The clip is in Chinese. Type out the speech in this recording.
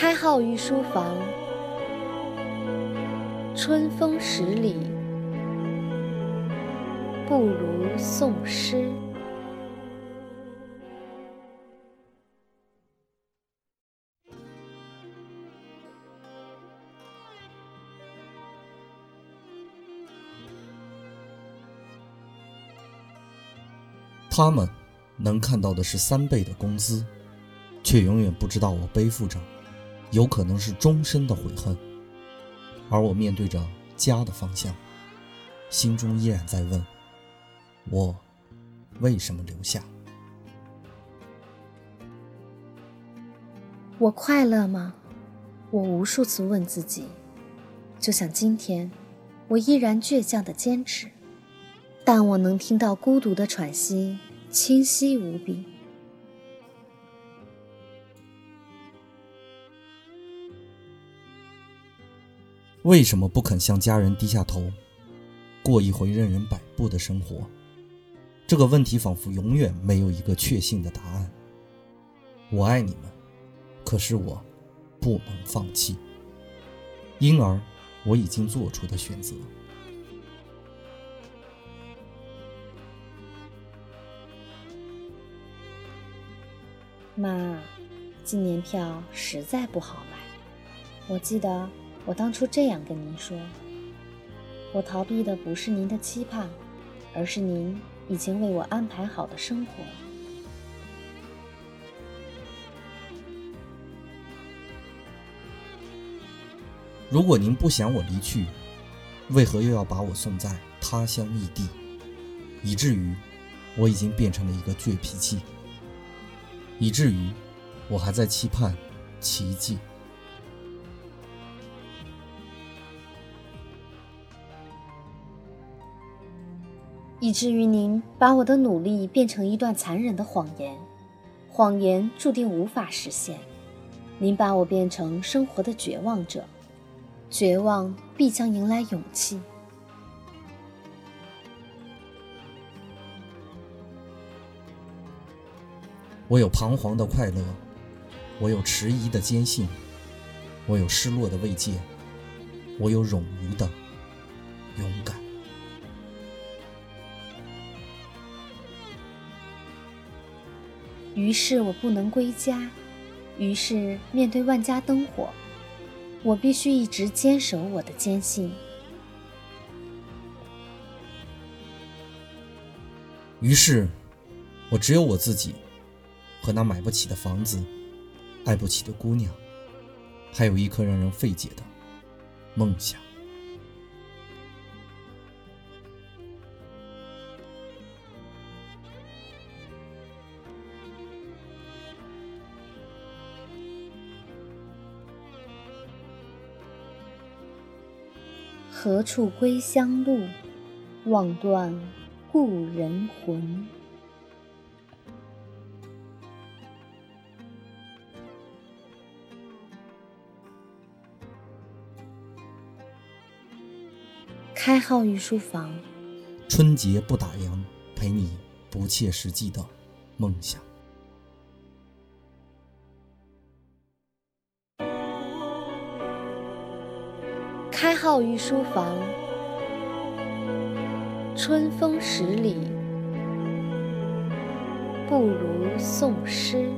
开号御书房，春风十里，不如送诗。他们能看到的是三倍的工资，却永远不知道我背负着有可能是终身的悔恨。而我面对着家的方向，心中依然在问：我为什么留下？我快乐吗？我无数次问自己。就像今天，我依然倔强的坚持，但我能听到孤独的喘息。清晰无比。为什么不肯向家人低下头，过一回任人摆布的生活？这个问题仿佛永远没有一个确信的答案。我爱你们，可是我不能放弃，因而我已经做出的选择。妈，今年票实在不好买。我记得我当初这样跟您说：我逃避的不是您的期盼，而是您已经为我安排好的生活。如果您不想我离去，为何又要把我送在他乡异地，以至于我已经变成了一个倔脾气？以至于我还在期盼奇迹，以至于您把我的努力变成一段残忍的谎言，谎言注定无法实现。您把我变成生活的绝望者，绝望必将迎来勇气。我有彷徨的快乐，我有迟疑的坚信，我有失落的慰藉，我有冗余的勇敢。于是我不能归家，于是面对万家灯火，我必须一直坚守我的坚信。于是，我只有我自己。和那买不起的房子、爱不起的姑娘，还有一颗让人费解的梦想。何处归乡路，望断故人魂。开号御书房，春节不打烊，陪你不切实际的梦想。开号御书房，春风十里，不如诵诗。